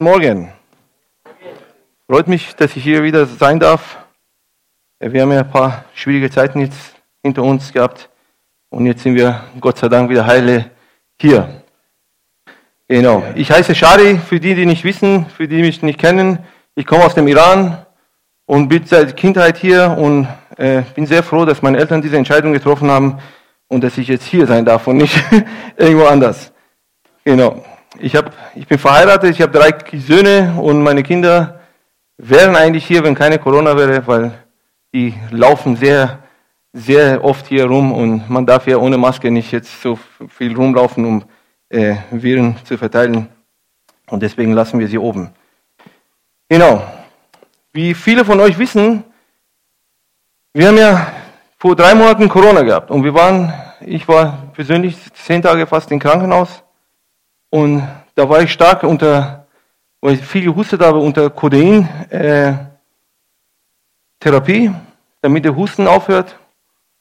Morgen. Freut mich, dass ich hier wieder sein darf. Wir haben ja ein paar schwierige Zeiten jetzt hinter uns gehabt und jetzt sind wir Gott sei Dank wieder heile hier. Genau. Ich heiße Shari, für die, die nicht wissen, für die, die mich nicht kennen. Ich komme aus dem Iran und bin seit Kindheit hier und äh, bin sehr froh, dass meine Eltern diese Entscheidung getroffen haben und dass ich jetzt hier sein darf und nicht irgendwo anders. Genau. Ich, hab, ich bin verheiratet, ich habe drei Söhne und meine Kinder wären eigentlich hier, wenn keine Corona wäre, weil die laufen sehr, sehr oft hier rum und man darf ja ohne Maske nicht jetzt so viel rumlaufen, um äh, Viren zu verteilen. Und deswegen lassen wir sie oben. Genau. Wie viele von euch wissen, wir haben ja vor drei Monaten Corona gehabt und wir waren, ich war persönlich zehn Tage fast im Krankenhaus und da war ich stark unter, weil ich viel gehustet habe, unter Codein, äh, damit der Husten aufhört.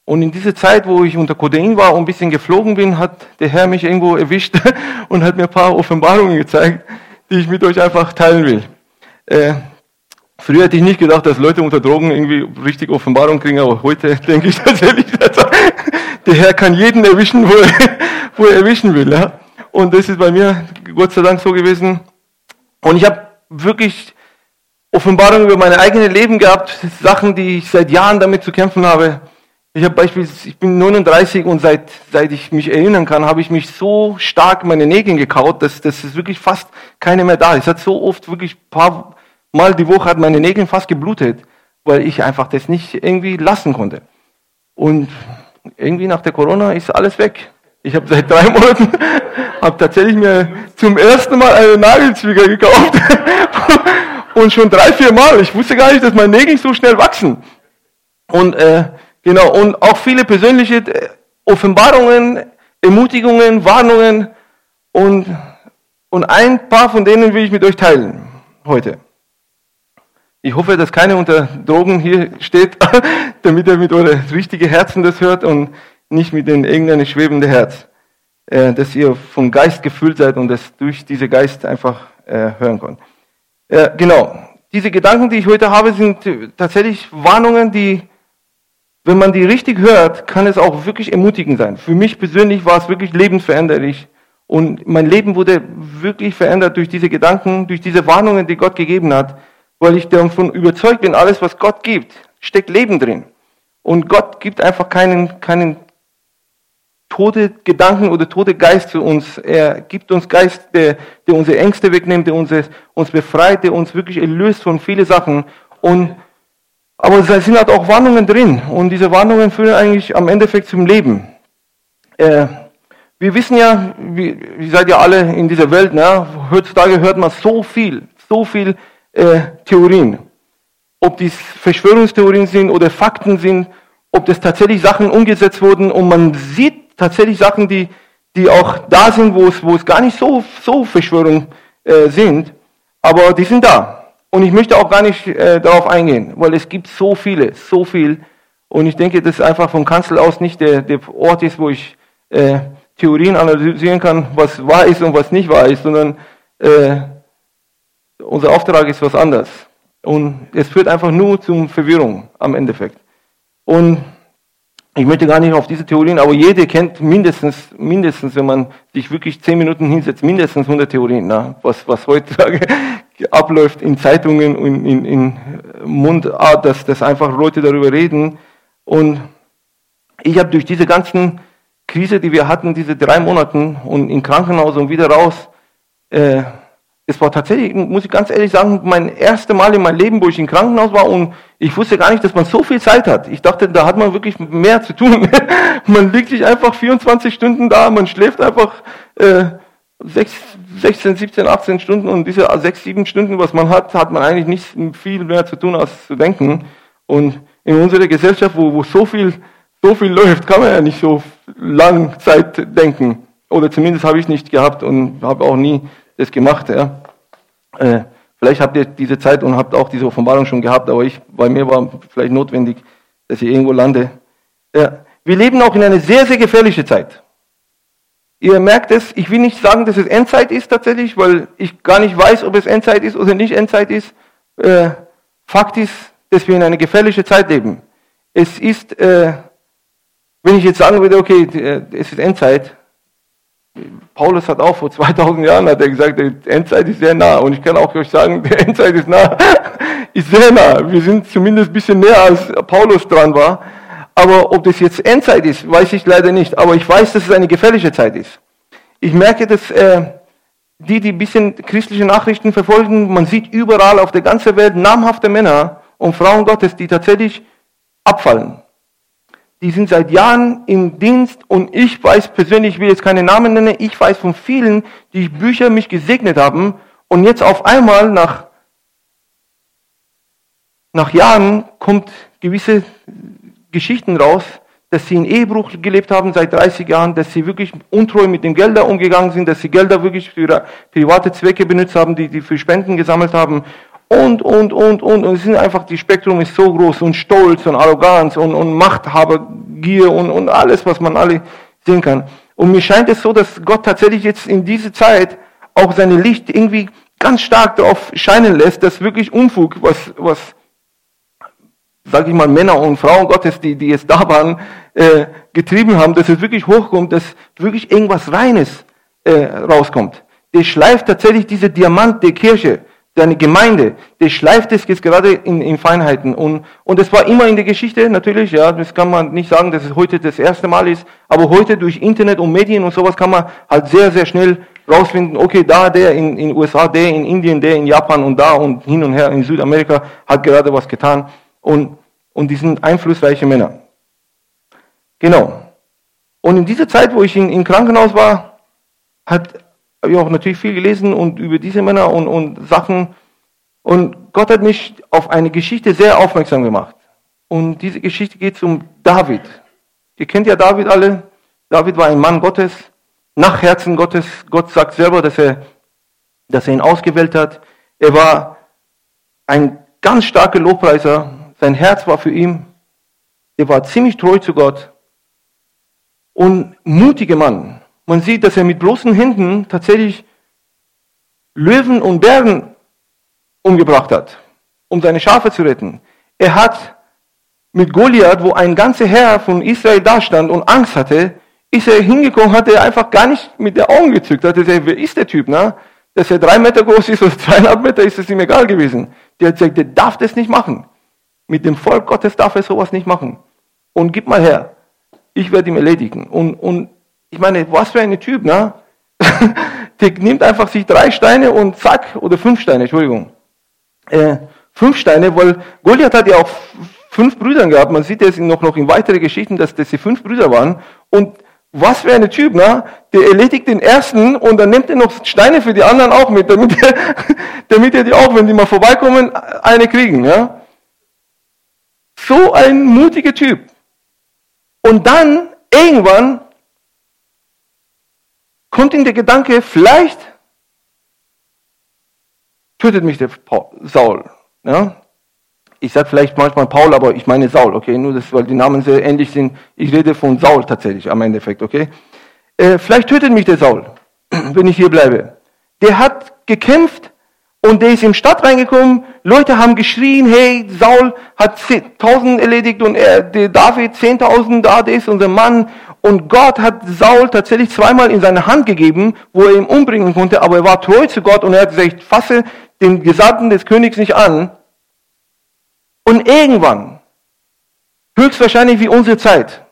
Und in dieser Zeit, wo ich unter Codein war und ein bisschen geflogen bin, hat der Herr mich irgendwo erwischt und hat mir ein paar Offenbarungen gezeigt, die ich mit euch einfach teilen will. Äh, früher hätte ich nicht gedacht, dass Leute unter Drogen irgendwie richtig Offenbarungen kriegen, aber heute denke ich tatsächlich, der Herr kann jeden erwischen, wo er, wo er erwischen will. Ja? Und das ist bei mir Gott sei Dank so gewesen. Und ich habe wirklich Offenbarungen über mein eigenes Leben gehabt, Sachen, die ich seit Jahren damit zu kämpfen habe. Ich habe beispielsweise, ich bin 39 und seit, seit ich mich erinnern kann, habe ich mich so stark meine Nägel gekaut, dass, dass es wirklich fast keine mehr da ist. Es hat so oft wirklich paar Mal die Woche hat meine Nägel fast geblutet, weil ich einfach das nicht irgendwie lassen konnte. Und irgendwie nach der Corona ist alles weg. Ich habe seit drei Monaten habe tatsächlich mir zum ersten Mal eine Nagelzwieger gekauft und schon drei, vier Mal. Ich wusste gar nicht, dass meine Nägel so schnell wachsen. Und äh, genau und auch viele persönliche äh, Offenbarungen, Ermutigungen, Warnungen und und ein paar von denen will ich mit euch teilen heute. Ich hoffe, dass keiner unter Drogen hier steht, damit er mit eurem richtigen Herzen das hört und nicht mit dem irgendeinem schwebenden Herz, äh, dass ihr vom Geist gefüllt seid und das durch diese Geist einfach äh, hören könnt. Äh, genau, diese Gedanken, die ich heute habe, sind tatsächlich Warnungen, die, wenn man die richtig hört, kann es auch wirklich ermutigend sein. Für mich persönlich war es wirklich lebensveränderlich und mein Leben wurde wirklich verändert durch diese Gedanken, durch diese Warnungen, die Gott gegeben hat, weil ich davon überzeugt bin, alles, was Gott gibt, steckt Leben drin. Und Gott gibt einfach keinen, keinen tote Gedanken oder tote Geist zu uns. Er gibt uns Geist, der, der unsere Ängste wegnimmt, der uns, uns befreit, der uns wirklich erlöst von vielen Sachen. Und, aber es sind halt auch Warnungen drin. Und diese Warnungen führen eigentlich am Endeffekt zum Leben. Äh, wir wissen ja, wie, wie seid ihr alle in dieser Welt, ne? heutzutage hört man so viel, so viel äh, Theorien. Ob dies Verschwörungstheorien sind oder Fakten sind, ob das tatsächlich Sachen umgesetzt wurden und man sieht tatsächlich Sachen, die, die auch da sind, wo es, wo es gar nicht so, so Verschwörungen äh, sind, aber die sind da. Und ich möchte auch gar nicht äh, darauf eingehen, weil es gibt so viele, so viel. Und ich denke, dass einfach vom Kanzler aus nicht der, der Ort ist, wo ich äh, Theorien analysieren kann, was wahr ist und was nicht wahr ist, sondern äh, unser Auftrag ist was anderes. Und es führt einfach nur zum Verwirrung am Endeffekt. Und ich möchte gar nicht auf diese Theorien, aber jede kennt mindestens, mindestens, wenn man sich wirklich zehn Minuten hinsetzt, mindestens 100 Theorien, na, was, was heutzutage abläuft in Zeitungen und in, in Mundart, dass, dass einfach Leute darüber reden. Und ich habe durch diese ganzen Krise, die wir hatten, diese drei Monate und im Krankenhaus und wieder raus, äh, es war tatsächlich, muss ich ganz ehrlich sagen, mein erstes Mal in meinem Leben, wo ich im Krankenhaus war und ich wusste gar nicht, dass man so viel Zeit hat. Ich dachte, da hat man wirklich mehr zu tun. man liegt sich einfach 24 Stunden da, man schläft einfach äh, 6, 16, 17, 18 Stunden und diese 6, 7 Stunden, was man hat, hat man eigentlich nicht viel mehr zu tun, als zu denken. Und in unserer Gesellschaft, wo, wo so viel, so viel läuft, kann man ja nicht so lang Zeit denken. Oder zumindest habe ich nicht gehabt und habe auch nie das gemacht. Ja. Äh, vielleicht habt ihr diese Zeit und habt auch diese Offenbarung schon gehabt, aber ich, bei mir war vielleicht notwendig, dass ich irgendwo lande. Ja. Wir leben auch in einer sehr, sehr gefährlichen Zeit. Ihr merkt es, ich will nicht sagen, dass es Endzeit ist tatsächlich, weil ich gar nicht weiß, ob es Endzeit ist oder nicht Endzeit ist. Äh, Fakt ist, dass wir in einer gefährlichen Zeit leben. Es ist, äh, wenn ich jetzt sagen würde, okay, äh, es ist Endzeit, Paulus hat auch vor 2000 Jahren hat er gesagt, die Endzeit ist sehr nah. Und ich kann auch euch sagen, die Endzeit ist nah, ist sehr nah. Wir sind zumindest ein bisschen näher als Paulus dran war. Aber ob das jetzt Endzeit ist, weiß ich leider nicht. Aber ich weiß, dass es eine gefährliche Zeit ist. Ich merke, dass äh, die, die ein bisschen christliche Nachrichten verfolgen, man sieht überall auf der ganzen Welt namhafte Männer und Frauen Gottes, die tatsächlich abfallen die sind seit Jahren im Dienst und ich weiß persönlich, ich will jetzt keine Namen nennen, ich weiß von vielen, die Bücher mich gesegnet haben und jetzt auf einmal nach, nach Jahren kommt gewisse Geschichten raus, dass sie in Ehebruch gelebt haben seit 30 Jahren, dass sie wirklich untreu mit den Geldern umgegangen sind, dass sie Gelder wirklich für private Zwecke benutzt haben, die sie für Spenden gesammelt haben und, und, und, und. Und es sind einfach, die Spektrum ist so groß und Stolz und Arroganz und, und Machthabergier und, und alles, was man alle sehen kann. Und mir scheint es so, dass Gott tatsächlich jetzt in diese Zeit auch seine Licht irgendwie ganz stark darauf scheinen lässt, dass wirklich Unfug, was, was, sag ich mal, Männer und Frauen Gottes, die, die jetzt da waren, äh, getrieben haben, dass es wirklich hochkommt, dass wirklich irgendwas Reines äh, rauskommt. Der schleift tatsächlich diese Diamant der Kirche deine Gemeinde, der schleift es jetzt gerade in, in Feinheiten. Und, und es war immer in der Geschichte, natürlich, ja, das kann man nicht sagen, dass es heute das erste Mal ist, aber heute durch Internet und Medien und sowas kann man halt sehr, sehr schnell rausfinden, okay, da der in in USA, der in Indien, der in Japan und da und hin und her in Südamerika hat gerade was getan. Und, und die sind einflussreiche Männer. Genau. Und in dieser Zeit, wo ich in, in Krankenhaus war, hat habe ich auch natürlich viel gelesen und über diese Männer und, und Sachen. Und Gott hat mich auf eine Geschichte sehr aufmerksam gemacht. Und diese Geschichte geht um David. Ihr kennt ja David alle. David war ein Mann Gottes, nach Herzen Gottes. Gott sagt selber, dass er, dass er ihn ausgewählt hat. Er war ein ganz starker Lobpreiser. Sein Herz war für ihn. Er war ziemlich treu zu Gott. Und mutiger Mann. Man sieht, dass er mit bloßen Händen tatsächlich Löwen und Bären umgebracht hat, um seine Schafe zu retten. Er hat mit Goliath, wo ein ganzer Herr von Israel dastand und Angst hatte, ist er hingekommen, hat er einfach gar nicht mit der Augen gezückt, hat er gesagt, wer ist der Typ, ne? Dass er drei Meter groß ist oder zweieinhalb Meter, ist es ihm egal gewesen. Der hat gesagt, der darf das nicht machen. Mit dem Volk Gottes darf er sowas nicht machen. Und gib mal her. Ich werde ihn erledigen. Und, und ich meine, was für ein Typ, ne? Der nimmt einfach sich drei Steine und zack, oder fünf Steine, Entschuldigung. Äh, fünf Steine, weil Goliath hat ja auch fünf Brüder gehabt. Man sieht jetzt noch, noch in weiteren Geschichten, dass das die fünf Brüder waren. Und was für ein Typ, ne? Der erledigt den ersten und dann nimmt er noch Steine für die anderen auch mit, damit er, damit er die auch, wenn die mal vorbeikommen, eine kriegen, ja? So ein mutiger Typ. Und dann, irgendwann, kommt ihm der Gedanke, vielleicht tötet mich der Paul, Saul. Ja? Ich sage vielleicht manchmal Paul, aber ich meine Saul, okay? Nur das, weil die Namen sehr ähnlich sind. Ich rede von Saul tatsächlich am Endeffekt, okay? Äh, vielleicht tötet mich der Saul, wenn ich hier bleibe. Der hat gekämpft und der ist in die Stadt reingekommen. Leute haben geschrien, hey, Saul hat tausend erledigt und er, der David zehntausend, da ist unser Mann und Gott hat Saul tatsächlich zweimal in seine Hand gegeben, wo er ihn umbringen konnte, aber er war treu zu Gott und er hat gesagt, fasse den Gesandten des Königs nicht an. Und irgendwann, höchstwahrscheinlich wie unsere Zeit,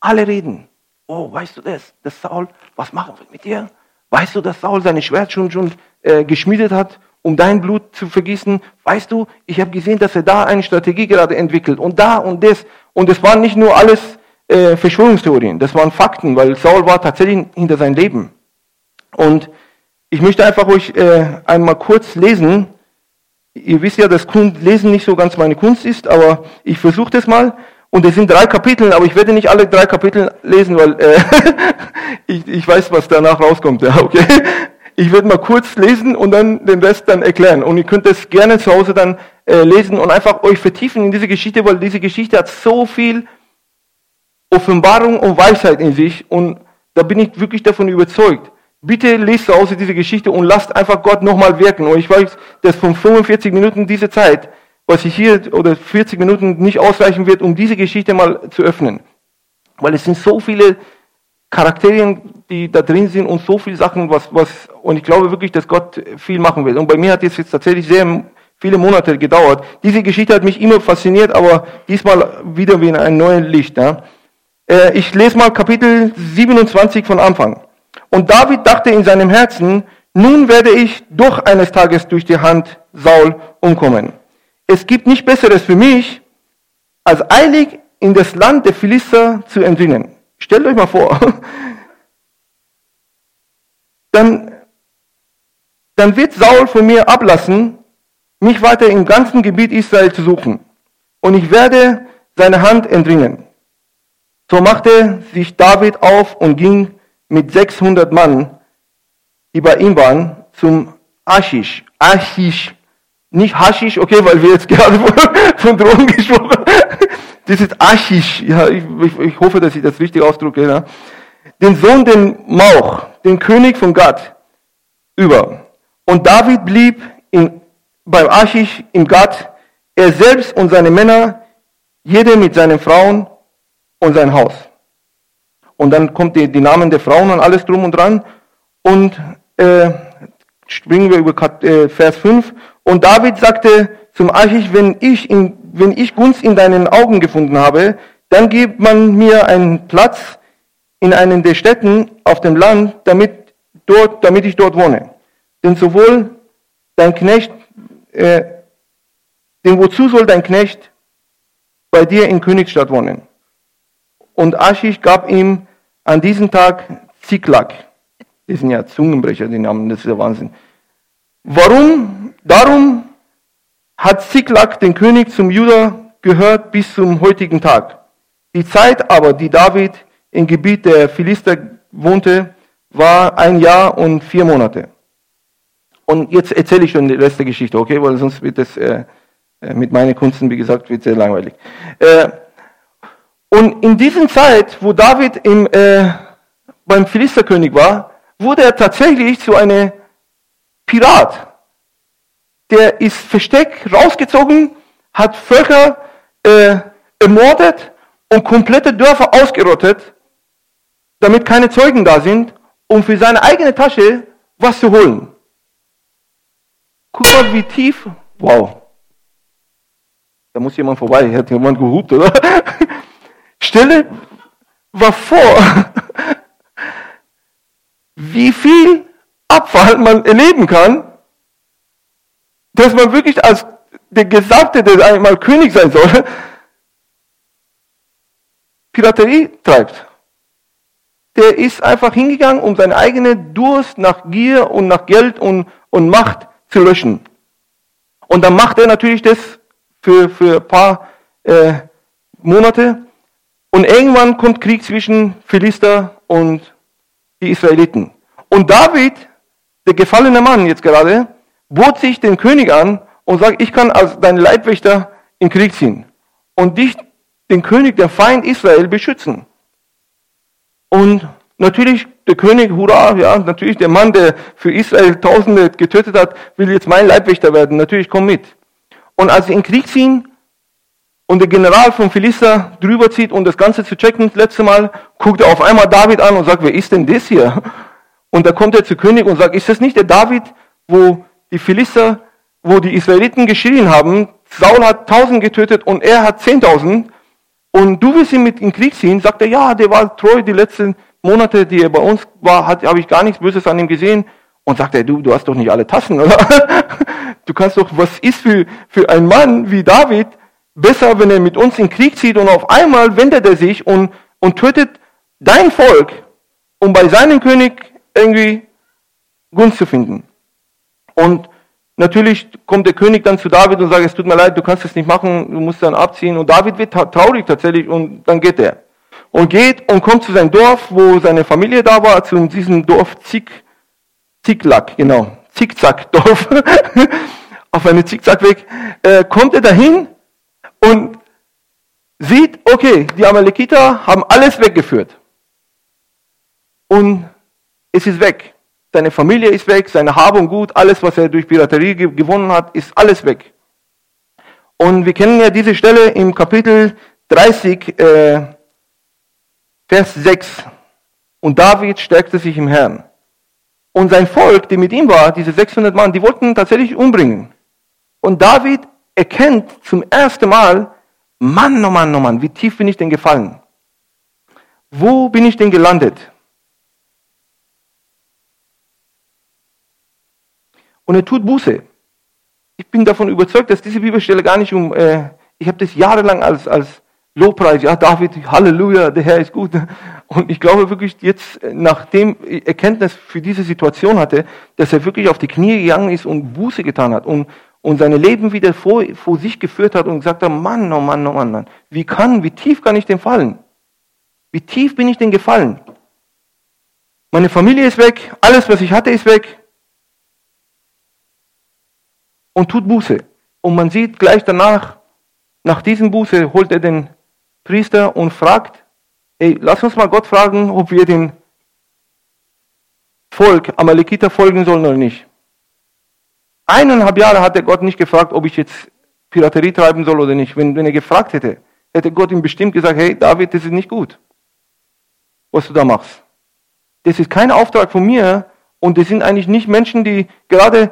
alle reden. Oh, weißt du das? Das Saul, was machen wir mit dir? Weißt du, dass Saul seine Schwert schon, schon äh, geschmiedet hat, um dein Blut zu vergießen? Weißt du, ich habe gesehen, dass er da eine Strategie gerade entwickelt und da und das. Und es waren nicht nur alles äh, Verschwörungstheorien, das waren Fakten, weil Saul war tatsächlich hinter sein Leben. Und ich möchte einfach euch äh, einmal kurz lesen. Ihr wisst ja, dass Lesen nicht so ganz meine Kunst ist, aber ich versuche das mal. Und es sind drei Kapitel, aber ich werde nicht alle drei Kapitel lesen, weil äh, ich, ich weiß, was danach rauskommt. Ja, okay. Ich werde mal kurz lesen und dann den Rest dann erklären. Und ihr könnt es gerne zu Hause dann äh, lesen und einfach euch vertiefen in diese Geschichte, weil diese Geschichte hat so viel Offenbarung und Weisheit in sich und Da bin ich wirklich davon überzeugt. Bitte lest Hause diese Geschichte und lasst einfach Gott nochmal wirken. Und ich weiß, dass von 45 Minuten diese Zeit, was ich hier, oder 40 Minuten nicht ausreichen wird, um diese Geschichte mal zu öffnen. Weil es sind so viele Charakterien, die da drin sind und so viele Sachen, was, was, und ich glaube wirklich, dass Gott viel machen will. Und bei mir hat es jetzt tatsächlich sehr viele Monate gedauert. Diese Geschichte hat mich immer fasziniert, aber diesmal wieder wie in einem neuen Licht. Ja. Äh, ich lese mal Kapitel 27 von Anfang. Und David dachte in seinem Herzen, nun werde ich doch eines Tages durch die Hand Saul umkommen. Es gibt nicht Besseres für mich, als eilig in das Land der Philister zu entrinnen. Stellt euch mal vor. Dann, dann wird Saul von mir ablassen, mich weiter im ganzen Gebiet Israel zu suchen. Und ich werde seine Hand entrinnen. So machte sich David auf und ging mit 600 Mann, die bei waren, zum Aschisch. Aschisch. Nicht Haschisch, okay, weil wir jetzt gerade von, Drogen gesprochen haben. Das ist Aschisch. Ja, ich, ich, ich, hoffe, dass ich das richtig ausdrücke. Ja. Den Sohn, den Mauch, den König von Gad, über. Und David blieb in, beim Aschisch im Gad, er selbst und seine Männer, jeder mit seinen Frauen und sein Haus. Und dann kommt die, die Namen der Frauen und alles drum und dran. Und äh, springen wir über äh, Vers 5. Und David sagte zum Achish, wenn ich, in, wenn ich Gunst in deinen Augen gefunden habe, dann gibt man mir einen Platz in einen der Städten auf dem Land, damit, dort, damit ich dort wohne. Denn sowohl dein Knecht, äh, denn wozu soll dein Knecht bei dir in Königsstadt wohnen? Und Aschisch gab ihm an diesem Tag Ziklag. Die sind ja Zungenbrecher, die Namen, das ist der Wahnsinn. Warum? Darum hat Ziklag den König zum Juda gehört bis zum heutigen Tag. Die Zeit aber, die David im Gebiet der Philister wohnte, war ein Jahr und vier Monate. Und jetzt erzähle ich schon die Rest der Geschichte, okay? Weil sonst wird es äh, äh mit meinen Kunsten, wie gesagt, wird sehr langweilig. Äh, und in dieser Zeit, wo David im, äh, beim Philisterkönig war, wurde er tatsächlich zu einem Pirat. Der ist versteckt, rausgezogen, hat Völker äh, ermordet und komplette Dörfer ausgerottet, damit keine Zeugen da sind, um für seine eigene Tasche was zu holen. Guck mal, wie tief. Wow. Da muss jemand vorbei. Hat jemand gehupt, oder? Stelle war vor, wie viel Abfall man erleben kann, dass man wirklich als der Gesamte, der einmal König sein soll, Piraterie treibt. Der ist einfach hingegangen, um seine eigene Durst nach Gier und nach Geld und, und Macht zu löschen. Und dann macht er natürlich das für, für ein paar äh, Monate und irgendwann kommt Krieg zwischen Philister und die Israeliten. Und David, der gefallene Mann jetzt gerade, bot sich den König an und sagt, ich kann als dein Leibwächter in Krieg ziehen und dich, den König, der Feind Israel, beschützen. Und natürlich der König, hurra, ja, natürlich der Mann, der für Israel Tausende getötet hat, will jetzt mein Leibwächter werden. Natürlich, komm mit. Und als sie in Krieg ziehen, und der General von Philister drüber zieht, um das Ganze zu checken, das letzte Mal, guckt er auf einmal David an und sagt, wer ist denn das hier? Und da kommt er zu König und sagt, ist das nicht der David, wo die Philister, wo die Israeliten geschrien haben, Saul hat tausend getötet und er hat zehntausend und du willst ihn mit in den Krieg ziehen? Sagt er, ja, der war treu die letzten Monate, die er bei uns war, habe ich gar nichts Böses an ihm gesehen. Und sagt er, du, du hast doch nicht alle Tassen, oder? Du kannst doch, was ist für, für ein Mann wie David, besser, wenn er mit uns in Krieg zieht und auf einmal wendet er sich und, und tötet dein Volk, um bei seinem König irgendwie Gunst zu finden. Und natürlich kommt der König dann zu David und sagt, es tut mir leid, du kannst es nicht machen, du musst dann abziehen. Und David wird traurig tatsächlich und dann geht er. Und geht und kommt zu seinem Dorf, wo seine Familie da war, zu diesem Dorf Zig, Ziglack, genau, Zickzack-Dorf, auf eine Zickzackweg, äh, kommt er dahin und sieht, okay, die Amalekiter haben alles weggeführt. und es ist weg. Seine Familie ist weg, seine Habe und Gut, alles, was er durch Piraterie gewonnen hat, ist alles weg. Und wir kennen ja diese Stelle im Kapitel 30, äh, Vers 6. Und David stärkte sich im Herrn. Und sein Volk, die mit ihm war, diese 600 Mann, die wollten tatsächlich umbringen. Und David erkennt zum ersten Mal, Mann, oh Mann, oh Mann, wie tief bin ich denn gefallen? Wo bin ich denn gelandet? Und er tut Buße. Ich bin davon überzeugt, dass diese Bibelstelle gar nicht um, äh, ich habe das jahrelang als, als Lobpreis, ja David, Halleluja, der Herr ist gut. Und ich glaube wirklich jetzt, nachdem Erkenntnis für diese Situation hatte, dass er wirklich auf die Knie gegangen ist und Buße getan hat und, und seine Leben wieder vor, vor sich geführt hat und gesagt hat, Mann, oh Mann, oh Mann, Mann, wie kann, wie tief kann ich denn fallen? Wie tief bin ich denn gefallen? Meine Familie ist weg, alles, was ich hatte, ist weg. Und tut Buße. Und man sieht gleich danach, nach diesem Buße holt er den Priester und fragt, ey, lass uns mal Gott fragen, ob wir dem Volk, Amalekiter folgen sollen oder nicht. Eineinhalb Jahre hat er Gott nicht gefragt, ob ich jetzt Piraterie treiben soll oder nicht. Wenn, wenn er gefragt hätte, hätte Gott ihm bestimmt gesagt, hey David, das ist nicht gut, was du da machst. Das ist kein Auftrag von mir und das sind eigentlich nicht Menschen, die gerade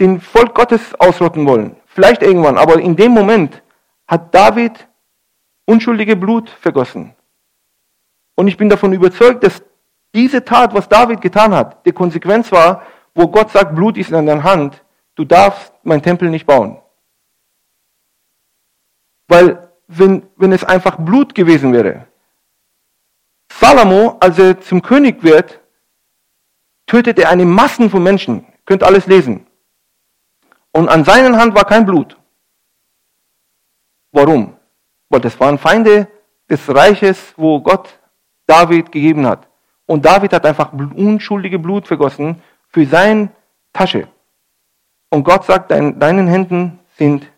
den Volk Gottes ausrotten wollen. Vielleicht irgendwann, aber in dem Moment hat David unschuldige Blut vergossen. Und ich bin davon überzeugt, dass diese Tat, was David getan hat, die Konsequenz war, wo Gott sagt, Blut ist in deiner Hand, du darfst mein Tempel nicht bauen. Weil wenn, wenn es einfach Blut gewesen wäre, Salomo, als er zum König wird, tötet er eine Massen von Menschen. Könnt alles lesen. Und an seiner Hand war kein Blut. Warum? Weil das waren Feinde des Reiches, wo Gott David gegeben hat. Und David hat einfach unschuldige Blut vergossen für seine Tasche. Und Gott sagt, dein, deinen Händen sind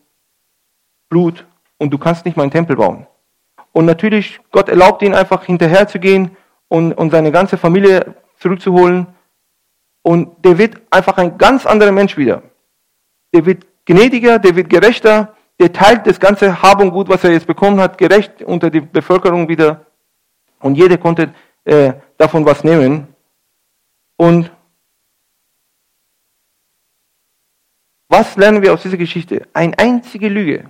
Blut und du kannst nicht meinen Tempel bauen. Und natürlich, Gott erlaubt ihn einfach hinterher zu gehen und, und seine ganze Familie zurückzuholen. Und der wird einfach ein ganz anderer Mensch wieder. Der wird gnädiger, der wird gerechter, der teilt das ganze Hab und Gut, was er jetzt bekommen hat, gerecht unter die Bevölkerung wieder. Und jeder konnte äh, davon was nehmen. Und was lernen wir aus dieser Geschichte? Eine einzige Lüge.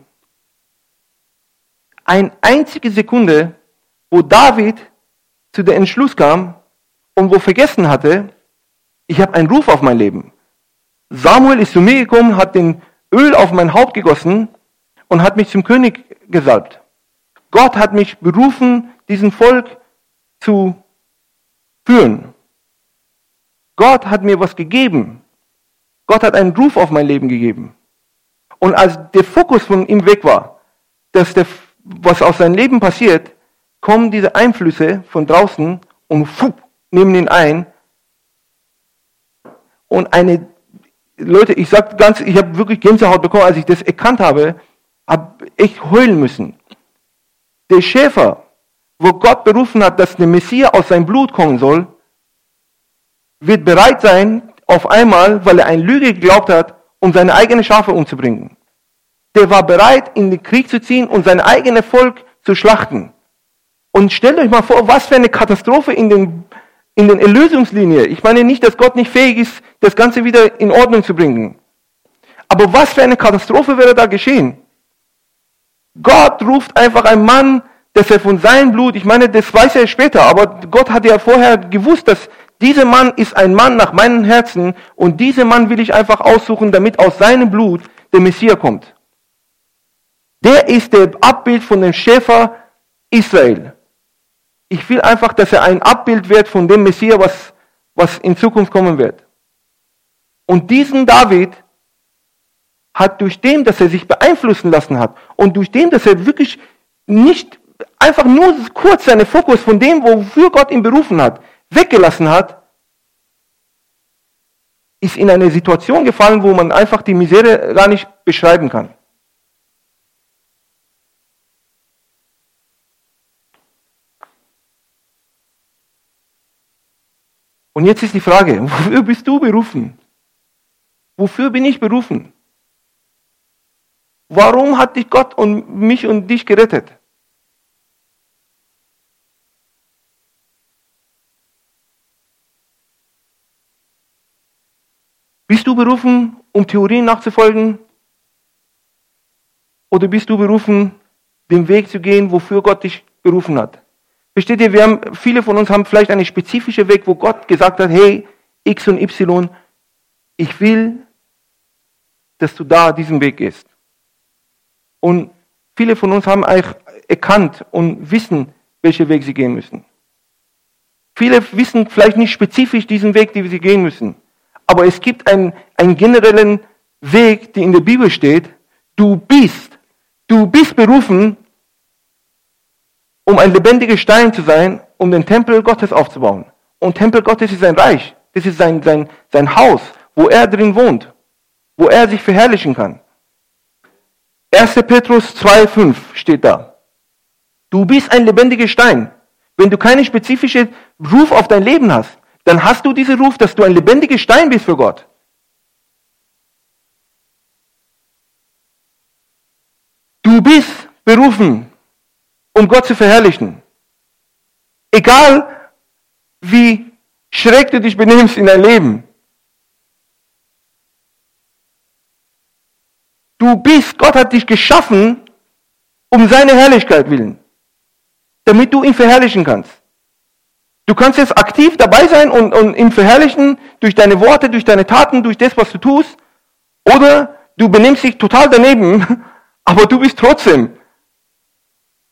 Eine einzige Sekunde, wo David zu dem Entschluss kam und wo vergessen hatte, ich habe einen Ruf auf mein Leben. Samuel ist zu mir gekommen, hat den Öl auf mein Haupt gegossen und hat mich zum König gesalbt. Gott hat mich berufen, diesen Volk zu führen. Gott hat mir was gegeben. Gott hat einen Ruf auf mein Leben gegeben. Und als der Fokus von ihm weg war, dass der, was aus seinem Leben passiert, kommen diese Einflüsse von draußen und fupp, nehmen ihn ein. Und eine, Leute, ich sag ganz, ich habe wirklich Gänsehaut bekommen, als ich das erkannt habe, habe echt heulen müssen. Der Schäfer, wo Gott berufen hat, dass der Messias aus seinem Blut kommen soll, wird bereit sein, auf einmal, weil er eine Lüge geglaubt hat, um seine eigenen Schafe umzubringen. Der war bereit, in den Krieg zu ziehen und sein eigenes Volk zu schlachten. Und stellt euch mal vor, was für eine Katastrophe in den, in den Erlösungslinie. Ich meine nicht, dass Gott nicht fähig ist, das Ganze wieder in Ordnung zu bringen. Aber was für eine Katastrophe wäre da geschehen? Gott ruft einfach einen Mann, dass er von seinem Blut, ich meine, das weiß er später, aber Gott hat ja vorher gewusst, dass dieser Mann ist ein Mann nach meinem Herzen und diesen Mann will ich einfach aussuchen, damit aus seinem Blut der Messias kommt. Der ist der Abbild von dem Schäfer Israel. Ich will einfach, dass er ein Abbild wird von dem Messias, was, was in Zukunft kommen wird. Und diesen David hat durch dem, dass er sich beeinflussen lassen hat und durch dem, dass er wirklich nicht einfach nur kurz seinen Fokus von dem, wofür Gott ihn berufen hat, weggelassen hat, ist in eine Situation gefallen, wo man einfach die Misere gar nicht beschreiben kann. Und jetzt ist die Frage, wofür bist du berufen? Wofür bin ich berufen? Warum hat dich Gott und mich und dich gerettet? Bist du berufen, um Theorien nachzufolgen? Oder bist du berufen, den Weg zu gehen, wofür Gott dich berufen hat? Versteht ihr, wir haben, viele von uns haben vielleicht einen spezifischen Weg, wo Gott gesagt hat, hey, X und Y, ich will, dass du da diesen Weg gehst. Und viele von uns haben eigentlich erkannt und wissen, welchen Weg sie gehen müssen. Viele wissen vielleicht nicht spezifisch diesen Weg, den sie gehen müssen. Aber es gibt einen, einen generellen Weg, der in der Bibel steht. Du bist, du bist berufen, um ein lebendiger Stein zu sein, um den Tempel Gottes aufzubauen. Und Tempel Gottes ist sein Reich. Das ist sein, sein, sein Haus, wo er drin wohnt, wo er sich verherrlichen kann. 1. Petrus 2,5 steht da. Du bist ein lebendiger Stein. Wenn du keinen spezifischen Ruf auf dein Leben hast, dann hast du diesen Ruf, dass du ein lebendiger Stein bist für Gott. Du bist berufen, um Gott zu verherrlichen. Egal wie schräg du dich benimmst in deinem Leben. Du bist, Gott hat dich geschaffen, um seine Herrlichkeit willen, damit du ihn verherrlichen kannst. Du kannst jetzt aktiv dabei sein und, und ihn verherrlichen durch deine Worte, durch deine Taten, durch das, was du tust. Oder du benimmst dich total daneben, aber du bist trotzdem,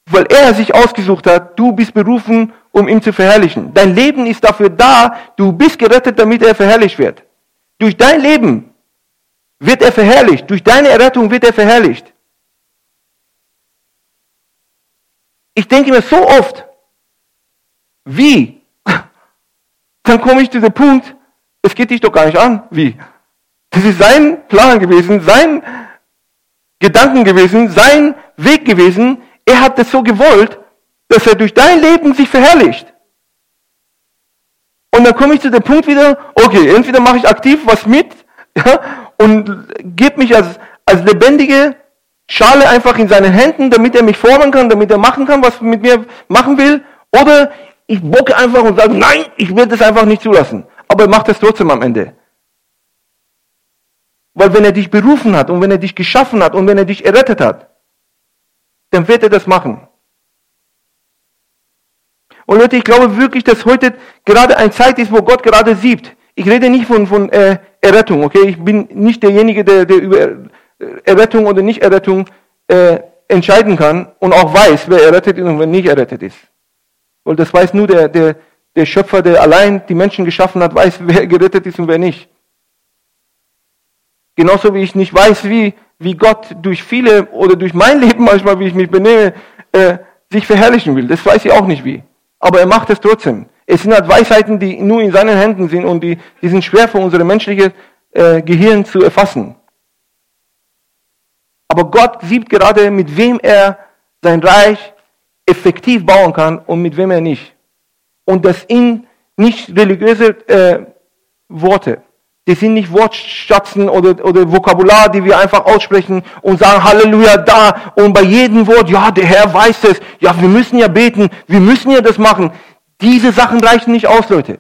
weil er sich ausgesucht hat, du bist berufen, um ihn zu verherrlichen. Dein Leben ist dafür da, du bist gerettet, damit er verherrlicht wird. Durch dein Leben wird er verherrlicht, durch deine Errettung wird er verherrlicht. Ich denke mir so oft, wie dann komme ich zu dem Punkt, es geht dich doch gar nicht an. Wie? Das ist sein Plan gewesen, sein Gedanken gewesen, sein Weg gewesen. Er hat es so gewollt, dass er durch dein Leben sich verherrlicht. Und dann komme ich zu dem Punkt wieder, okay, entweder mache ich aktiv was mit ja, und gebe mich als, als lebendige Schale einfach in seinen Händen, damit er mich formen kann, damit er machen kann, was mit mir machen will. Oder ich bocke einfach und sage, nein, ich will das einfach nicht zulassen. Aber er macht es trotzdem am Ende. Weil wenn er dich berufen hat und wenn er dich geschaffen hat und wenn er dich errettet hat, dann wird er das machen. Und Leute, ich glaube wirklich, dass heute gerade eine Zeit ist, wo Gott gerade sieht. Ich rede nicht von, von äh, Errettung, okay? Ich bin nicht derjenige, der, der über Errettung oder Nicht-Errettung äh, entscheiden kann und auch weiß, wer errettet ist und wer nicht errettet ist. Weil das weiß nur der, der, der Schöpfer, der allein die Menschen geschaffen hat, weiß, wer gerettet ist und wer nicht. Genauso wie ich nicht weiß, wie, wie Gott durch viele oder durch mein Leben manchmal, wie ich mich benehme, äh, sich verherrlichen will. Das weiß ich auch nicht wie. Aber er macht es trotzdem. Es sind halt Weisheiten, die nur in seinen Händen sind und die, die sind schwer für unser menschliches äh, Gehirn zu erfassen. Aber Gott sieht gerade, mit wem er sein Reich effektiv bauen kann und mit wem er nicht. Und das sind nicht religiöse äh, Worte. Die sind nicht Wortschatzen oder, oder Vokabular, die wir einfach aussprechen und sagen Halleluja da und bei jedem Wort, ja, der Herr weiß es, ja, wir müssen ja beten, wir müssen ja das machen. Diese Sachen reichen nicht aus, Leute.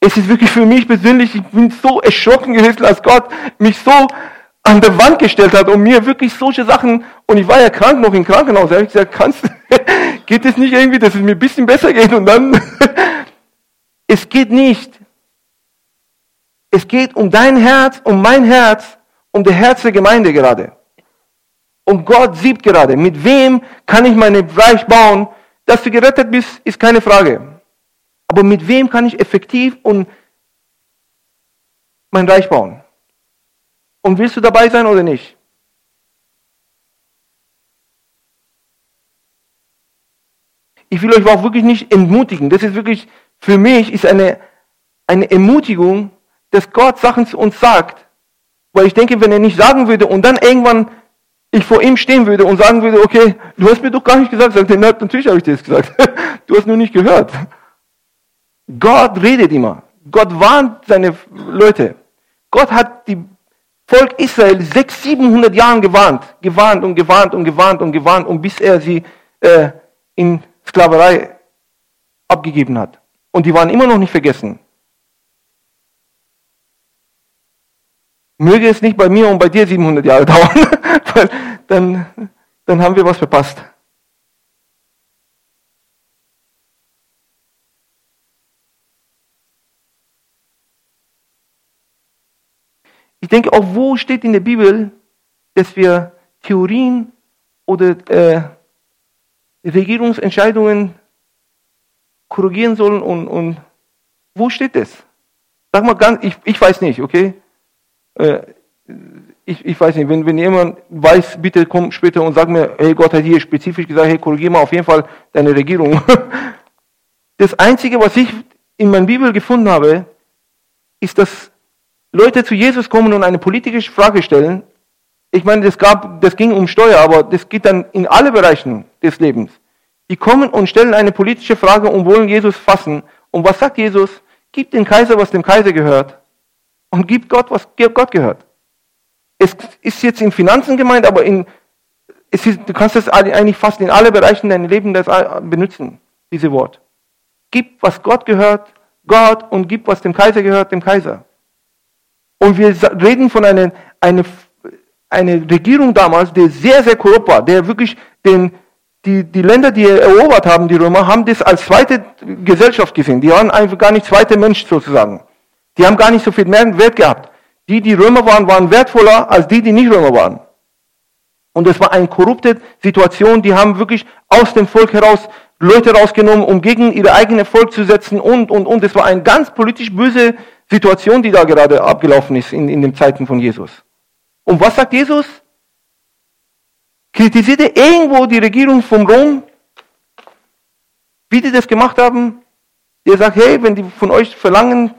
Es ist wirklich für mich persönlich, ich bin so erschrocken gewesen, als Gott mich so an der Wand gestellt hat und mir wirklich solche Sachen, und ich war ja krank noch im Krankenhaus, da habe ich gesagt, kannst, geht es nicht irgendwie, dass es mir ein bisschen besser geht und dann, es geht nicht. Es geht um dein Herz, um mein Herz, um das Herz der Gemeinde gerade. Und Gott sieht gerade, mit wem kann ich meine Reich bauen. Dass du gerettet bist, ist keine Frage. Aber mit wem kann ich effektiv und mein Reich bauen? Und willst du dabei sein oder nicht? Ich will euch auch wirklich nicht entmutigen. Das ist wirklich, für mich ist eine, eine Ermutigung, dass Gott Sachen zu uns sagt. Weil ich denke, wenn er nicht sagen würde und dann irgendwann ich vor ihm stehen würde und sagen würde, okay, du hast mir doch gar nicht gesagt, sagt er, natürlich habe ich dir das gesagt. Du hast nur nicht gehört. Gott redet immer. Gott warnt seine Leute. Gott hat die Volk Israel sechs, siebenhundert Jahren gewarnt, gewarnt und gewarnt und gewarnt und gewarnt, und bis er sie äh, in Sklaverei abgegeben hat. Und die waren immer noch nicht vergessen. Möge es nicht bei mir und bei dir 700 Jahre dauern, weil dann, dann haben wir was verpasst. Ich denke, auch wo steht in der Bibel, dass wir Theorien oder äh, Regierungsentscheidungen korrigieren sollen und, und wo steht das? Sag mal ganz, ich, ich weiß nicht, okay? Äh, ich, ich weiß nicht, wenn, wenn jemand weiß, bitte komm später und sag mir, hey, Gott hat hier spezifisch gesagt, hey, korrigier mal auf jeden Fall deine Regierung. Das Einzige, was ich in meiner Bibel gefunden habe, ist, dass Leute zu Jesus kommen und eine politische Frage stellen, ich meine, das, gab, das ging um Steuer, aber das geht dann in alle Bereichen des Lebens. Die kommen und stellen eine politische Frage und wollen Jesus fassen. Und was sagt Jesus? Gib dem Kaiser, was dem Kaiser gehört. Und gib Gott, was Gott gehört. Es ist jetzt in Finanzen gemeint, aber in, ist, du kannst das eigentlich fast in alle Bereichen deines Lebens benutzen, diese Wort. Gib, was Gott gehört, Gott, und gib, was dem Kaiser gehört, dem Kaiser. Und wir reden von einer eine, eine Regierung damals, die sehr, sehr korrupt war, der wirklich den, die, die Länder, die erobert haben, die Römer, haben das als zweite Gesellschaft gesehen. Die waren einfach gar nicht zweite Mensch sozusagen. Die haben gar nicht so viel mehr Wert gehabt. Die, die Römer waren, waren wertvoller als die, die nicht Römer waren. Und es war eine korrupte Situation. Die haben wirklich aus dem Volk heraus Leute rausgenommen, um gegen ihr eigenes Volk zu setzen und, und, und. Es war eine ganz politisch böse Situation, die da gerade abgelaufen ist in, in den Zeiten von Jesus. Und was sagt Jesus? Kritisiert er irgendwo die Regierung von Rom, wie die das gemacht haben? Er sagt, hey, wenn die von euch verlangen,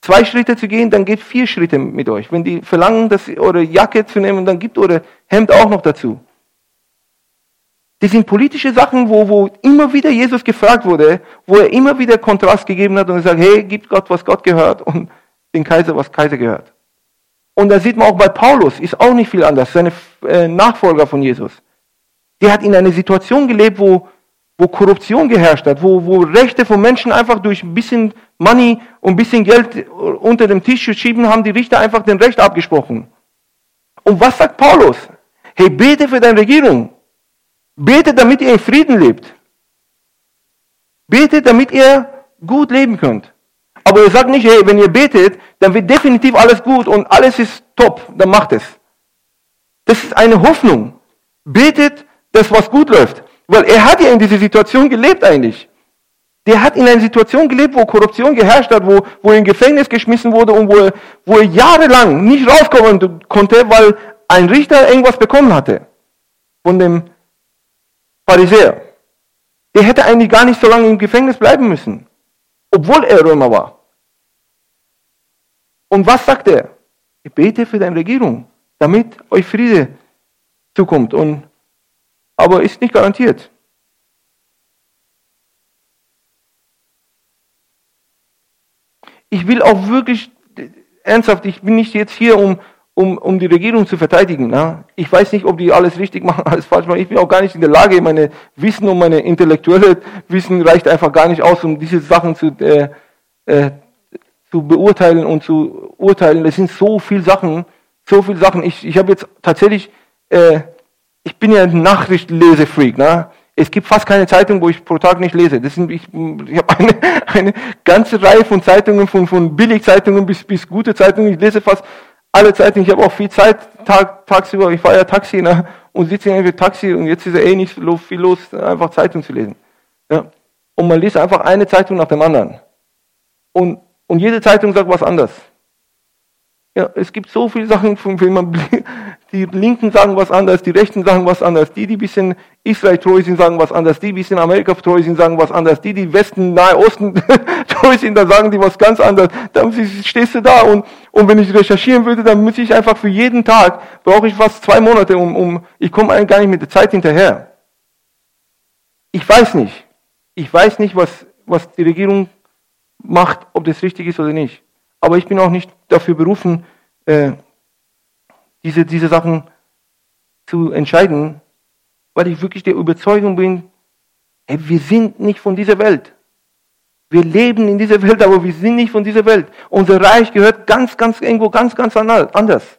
zwei Schritte zu gehen, dann geht vier Schritte mit euch. Wenn die verlangen, dass eure Jacke zu nehmen, dann gibt eure Hemd auch noch dazu. Das sind politische Sachen, wo, wo immer wieder Jesus gefragt wurde, wo er immer wieder Kontrast gegeben hat und gesagt, hey, gib Gott, was Gott gehört und den Kaiser, was Kaiser gehört. Und da sieht man auch bei Paulus, ist auch nicht viel anders, seine äh, Nachfolger von Jesus. Der hat in einer Situation gelebt, wo, wo Korruption geherrscht hat, wo, wo Rechte von Menschen einfach durch ein bisschen Money und ein bisschen Geld unter dem Tisch schieben, haben die Richter einfach den Recht abgesprochen. Und was sagt Paulus? Hey, bete für deine Regierung. Betet, damit ihr in Frieden lebt. Betet, damit ihr gut leben könnt. Aber ihr sagt nicht, hey, wenn ihr betet, dann wird definitiv alles gut und alles ist top, dann macht es. Das ist eine Hoffnung. Betet, dass was gut läuft. Weil er hat ja in dieser Situation gelebt eigentlich. Der hat in einer Situation gelebt, wo Korruption geherrscht hat, wo, wo er in Gefängnis geschmissen wurde und wo er, wo er jahrelang nicht rauskommen konnte, weil ein Richter irgendwas bekommen hatte von dem Pharisäer. Der hätte eigentlich gar nicht so lange im Gefängnis bleiben müssen, obwohl er Römer war. Und was sagt er? Ich bete für deine Regierung, damit euch Friede zukommt. Und, aber ist nicht garantiert. Ich will auch wirklich ernsthaft, ich bin nicht jetzt hier, um, um, um die Regierung zu verteidigen. Ja? Ich weiß nicht, ob die alles richtig machen, alles falsch machen. Ich bin auch gar nicht in der Lage, meine Wissen und meine intellektuelle Wissen reicht einfach gar nicht aus, um diese Sachen zu, äh, äh, zu beurteilen und zu urteilen. Es sind so viele Sachen, so viele Sachen. Ich, ich habe jetzt tatsächlich, äh, ich bin ja ein Nachrichtenlesefreak. Ne? Es gibt fast keine Zeitung, wo ich pro Tag nicht lese. Das sind, ich ich habe eine, eine ganze Reihe von Zeitungen, von, von Billigzeitungen bis, bis gute Zeitungen. Ich lese fast alle Zeit, ich habe auch viel Zeit tag, tagsüber, ich fahre ja Taxi ne, und sitze irgendwie Taxi und jetzt ist ja eh nicht so viel los, einfach Zeitung zu lesen. Ja. Und man liest einfach eine Zeitung nach dem anderen. Und, und jede Zeitung sagt was anderes. Ja, es gibt so viele Sachen, von denen man, die Linken sagen was anderes, die Rechten sagen was anderes, die, die ein bisschen Israel treu sind, sagen was anderes, die, die ein bisschen Amerika treu sind, sagen was anderes, die, die Westen, Nahe Osten treu sind, dann sagen die was ganz anderes. Dann stehst du da und, und wenn ich recherchieren würde, dann müsste ich einfach für jeden Tag, brauche ich fast zwei Monate, um, um ich komme eigentlich gar nicht mit der Zeit hinterher. Ich weiß nicht. Ich weiß nicht, was, was die Regierung macht, ob das richtig ist oder nicht. Aber ich bin auch nicht dafür berufen, äh, diese, diese Sachen zu entscheiden, weil ich wirklich der Überzeugung bin, hey, wir sind nicht von dieser Welt. Wir leben in dieser Welt, aber wir sind nicht von dieser Welt. Unser Reich gehört ganz, ganz irgendwo ganz, ganz anders.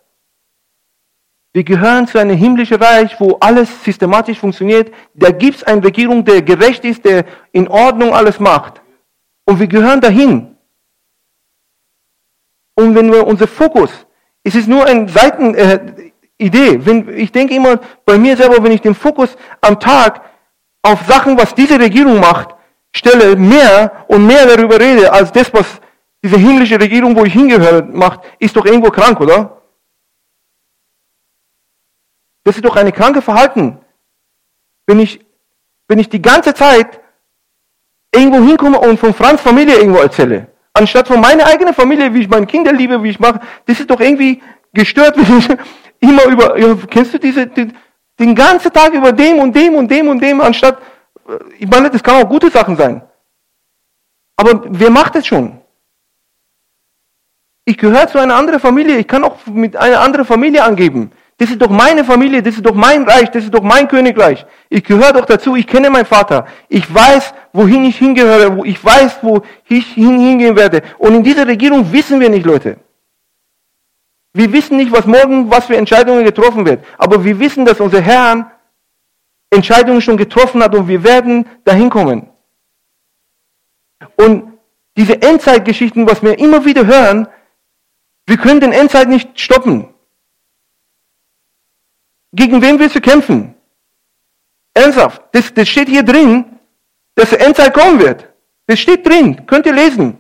Wir gehören zu einem himmlischen Reich, wo alles systematisch funktioniert. Da gibt es eine Regierung, der gerecht ist, der in Ordnung alles macht. Und wir gehören dahin. Und wenn wir unser Fokus, es ist nur eine Seitenidee. Äh, ich denke immer bei mir selber, wenn ich den Fokus am Tag auf Sachen, was diese Regierung macht, stelle, mehr und mehr darüber rede, als das, was diese himmlische Regierung, wo ich hingehöre, macht, ist doch irgendwo krank, oder? Das ist doch eine kranke Verhalten. Wenn ich, wenn ich die ganze Zeit irgendwo hinkomme und von Franz Familie irgendwo erzähle, anstatt von meiner eigenen Familie, wie ich meine Kinder liebe, wie ich mache, das ist doch irgendwie gestört, wenn ich immer über, kennst du diese, den, den ganzen Tag über dem und dem und dem und dem, anstatt, ich meine, das kann auch gute Sachen sein. Aber wer macht es schon? Ich gehöre zu einer anderen Familie, ich kann auch mit einer anderen Familie angeben. Das ist doch meine Familie, das ist doch mein Reich, das ist doch mein Königreich. Ich gehöre doch dazu, ich kenne meinen Vater. Ich weiß, wohin ich hingehöre, ich weiß, wo ich hingehen werde. Und in dieser Regierung wissen wir nicht, Leute. Wir wissen nicht, was morgen, was für Entscheidungen getroffen wird. Aber wir wissen, dass unser Herr Entscheidungen schon getroffen hat und wir werden dahin kommen. Und diese Endzeitgeschichten, was wir immer wieder hören, wir können den Endzeit nicht stoppen. Gegen wen willst du kämpfen? Ernsthaft, das, das steht hier drin, dass die Endzeit kommen wird. Das steht drin, könnt ihr lesen.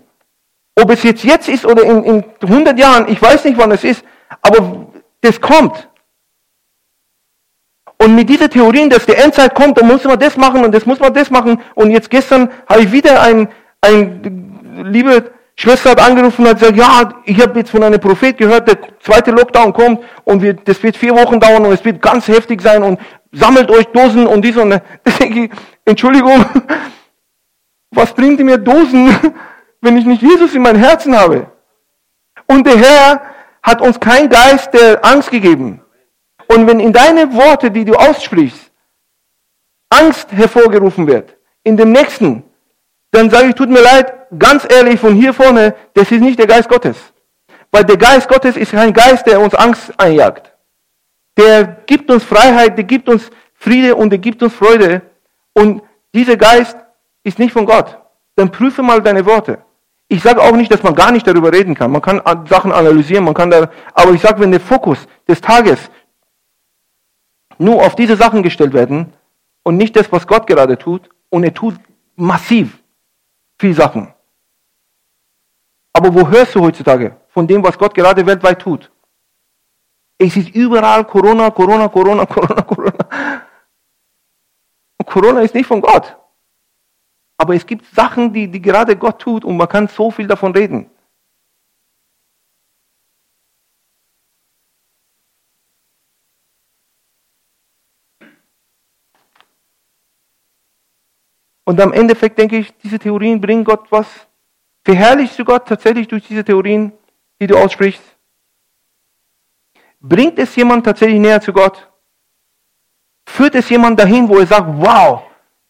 Ob es jetzt jetzt ist oder in, in 100 Jahren, ich weiß nicht, wann es ist, aber das kommt. Und mit dieser Theorien, dass die Endzeit kommt, dann muss man das machen und das muss man das machen. Und jetzt gestern habe ich wieder ein, ein liebe Schwester hat angerufen und hat gesagt, ja, ich habe jetzt von einem Prophet gehört, der zweite Lockdown kommt und wir, das wird vier Wochen dauern und es wird ganz heftig sein und sammelt euch Dosen und dies und das. Entschuldigung, was bringt mir Dosen, wenn ich nicht Jesus in mein Herzen habe? Und der Herr hat uns kein Geist der Angst gegeben. Und wenn in deine Worte, die du aussprichst, Angst hervorgerufen wird, in dem nächsten, dann sage ich, tut mir leid, ganz ehrlich, von hier vorne, das ist nicht der Geist Gottes. Weil der Geist Gottes ist kein Geist, der uns Angst einjagt. Der gibt uns Freiheit, der gibt uns Friede und der gibt uns Freude. Und dieser Geist ist nicht von Gott. Dann prüfe mal deine Worte. Ich sage auch nicht, dass man gar nicht darüber reden kann. Man kann Sachen analysieren, man kann da, aber ich sage, wenn der Fokus des Tages nur auf diese Sachen gestellt werden und nicht das, was Gott gerade tut, und er tut massiv viel Sachen, aber wo hörst du heutzutage von dem, was Gott gerade weltweit tut? Es ist überall Corona, Corona, Corona, Corona, Corona. Und Corona ist nicht von Gott. Aber es gibt Sachen, die, die gerade Gott tut und man kann so viel davon reden. Und am Endeffekt denke ich, diese Theorien bringen Gott was Verherrlichst du Gott tatsächlich durch diese Theorien, die du aussprichst? Bringt es jemand tatsächlich näher zu Gott? Führt es jemand dahin, wo er sagt, wow,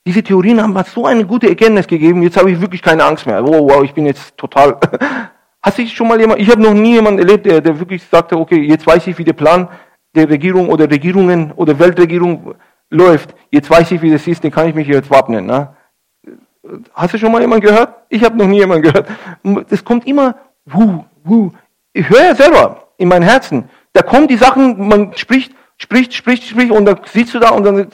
diese Theorien haben mir so eine gute Erkenntnis gegeben, jetzt habe ich wirklich keine Angst mehr. Wow, wow, ich bin jetzt total. Hast du schon mal jemand, ich habe noch nie jemanden erlebt, der, der wirklich sagte, okay, jetzt weiß ich, wie der Plan der Regierung oder Regierungen oder Weltregierung läuft. Jetzt weiß ich, wie das ist, den kann ich mich jetzt wappnen. Ne? Hast du schon mal jemanden gehört? Ich habe noch nie jemanden gehört. Das kommt immer, wuh, wuh. Ich höre ja selber in mein Herzen. Da kommen die Sachen, man spricht, spricht, spricht, spricht und dann sitzt du da und dann,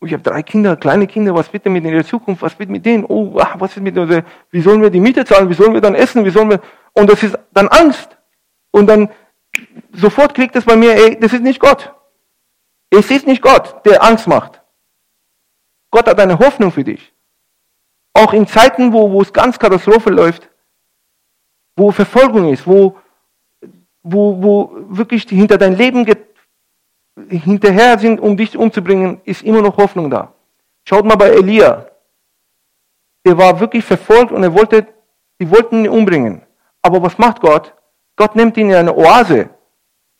oh, ich habe drei Kinder, kleine Kinder, was wird denn mit in der Zukunft, was wird mit denen, oh, ah, was ist mit denen, wie sollen wir die Miete zahlen, wie sollen wir dann essen, wie sollen wir, und das ist dann Angst. Und dann sofort kriegt es bei mir, ey, das ist nicht Gott. Es ist nicht Gott, der Angst macht. Gott hat eine Hoffnung für dich. Auch in Zeiten, wo, wo es ganz Katastrophe läuft, wo Verfolgung ist, wo, wo, wo wirklich hinter dein Leben hinterher sind, um dich umzubringen, ist immer noch Hoffnung da. Schaut mal bei Elia. Der war wirklich verfolgt und er wollte Die wollten ihn umbringen. Aber was macht Gott? Gott nimmt ihn in eine Oase,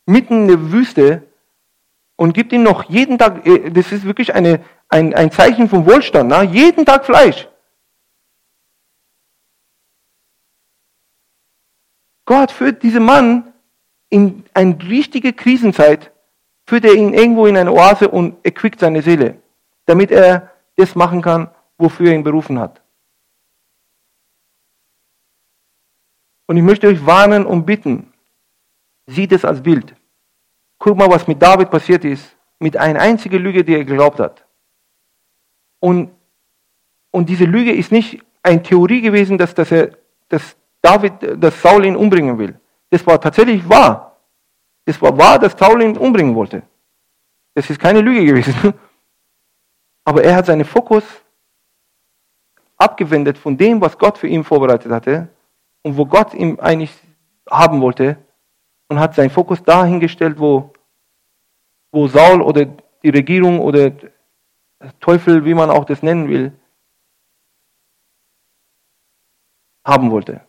mitten in der Wüste, und gibt ihm noch jeden Tag, äh, das ist wirklich eine, ein, ein Zeichen von Wohlstand, na? jeden Tag Fleisch. Gott führt diesen Mann in eine richtige Krisenzeit, führt er ihn irgendwo in eine Oase und erquickt seine Seele, damit er das machen kann, wofür er ihn berufen hat. Und ich möchte euch warnen und bitten, sieht es als Bild. Guck mal, was mit David passiert ist, mit einer einzigen Lüge, die er geglaubt hat. Und, und diese Lüge ist nicht eine Theorie gewesen, dass, dass, er, dass David, dass Saul ihn umbringen will. Das war tatsächlich wahr. Es war wahr, dass Saul ihn umbringen wollte. Das ist keine Lüge gewesen. Aber er hat seinen Fokus abgewendet von dem, was Gott für ihn vorbereitet hatte und wo Gott ihn eigentlich haben wollte und hat seinen Fokus dahingestellt, wo, wo Saul oder die Regierung oder Teufel, wie man auch das nennen will, haben wollte.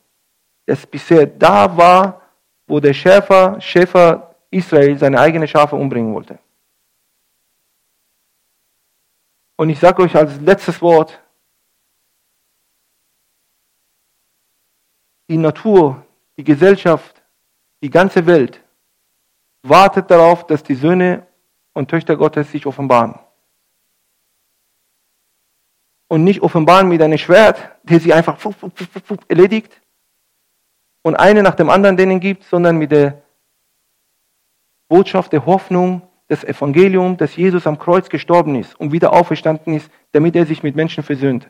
Das bisher da war, wo der Schäfer, Schäfer Israel seine eigenen Schafe umbringen wollte. Und ich sage euch als letztes Wort, die Natur, die Gesellschaft, die ganze Welt wartet darauf, dass die Söhne und Töchter Gottes sich offenbaren. Und nicht offenbaren mit einem Schwert, der sie einfach erledigt und eine nach dem anderen denen gibt, sondern mit der Botschaft der Hoffnung, des Evangeliums, dass Jesus am Kreuz gestorben ist und wieder auferstanden ist, damit er sich mit Menschen versöhnt.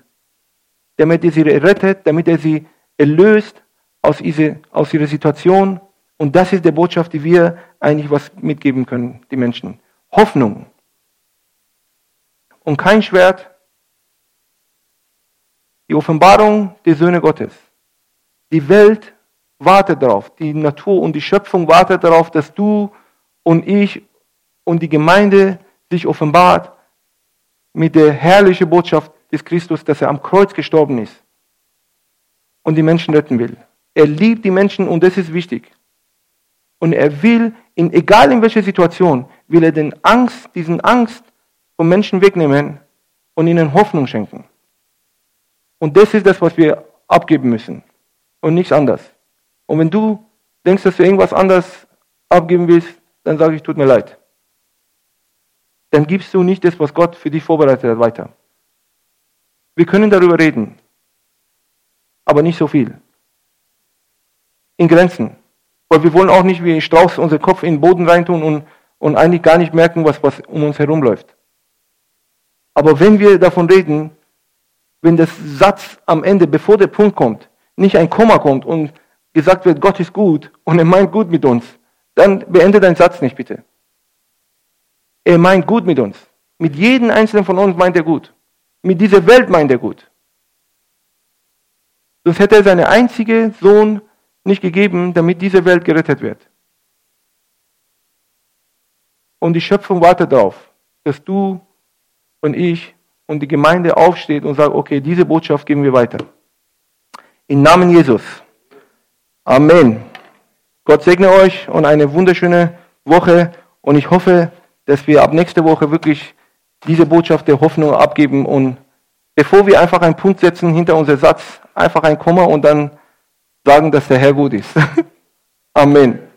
Damit er sie rettet, damit er sie erlöst aus, diese, aus ihrer Situation. Und das ist die Botschaft, die wir eigentlich was mitgeben können, die Menschen. Hoffnung. Und kein Schwert. Die Offenbarung der Söhne Gottes. Die Welt wartet darauf. Die Natur und die Schöpfung wartet darauf, dass du und ich und die Gemeinde sich offenbart mit der herrlichen Botschaft des Christus, dass er am Kreuz gestorben ist und die Menschen retten will. Er liebt die Menschen und das ist wichtig. Und er will, in, egal in welcher Situation, will er den Angst, diesen Angst von Menschen wegnehmen und ihnen Hoffnung schenken. Und das ist das, was wir abgeben müssen und nichts anderes. Und wenn du denkst, dass du irgendwas anderes abgeben willst, dann sage ich, tut mir leid. Dann gibst du nicht das, was Gott für dich vorbereitet hat, weiter. Wir können darüber reden, aber nicht so viel in Grenzen. Weil wir wollen auch nicht wie Strauß unseren Kopf in den Boden reintun und, und eigentlich gar nicht merken, was, was um uns herum läuft. Aber wenn wir davon reden, wenn das Satz am Ende, bevor der Punkt kommt, nicht ein Komma kommt und gesagt wird, Gott ist gut und er meint gut mit uns, dann beende deinen Satz nicht bitte. Er meint gut mit uns. Mit jedem einzelnen von uns meint er gut. Mit dieser Welt meint er gut. Sonst hätte er seinen einzigen Sohn nicht gegeben, damit diese Welt gerettet wird. Und die Schöpfung wartet darauf, dass du und ich und die Gemeinde aufsteht und sagt, okay, diese Botschaft geben wir weiter. Im Namen Jesus. Amen. Gott segne euch und eine wunderschöne Woche. Und ich hoffe, dass wir ab nächste Woche wirklich diese Botschaft der Hoffnung abgeben und bevor wir einfach einen Punkt setzen hinter unser Satz, einfach ein Komma und dann sagen, dass der Herr gut ist. Amen.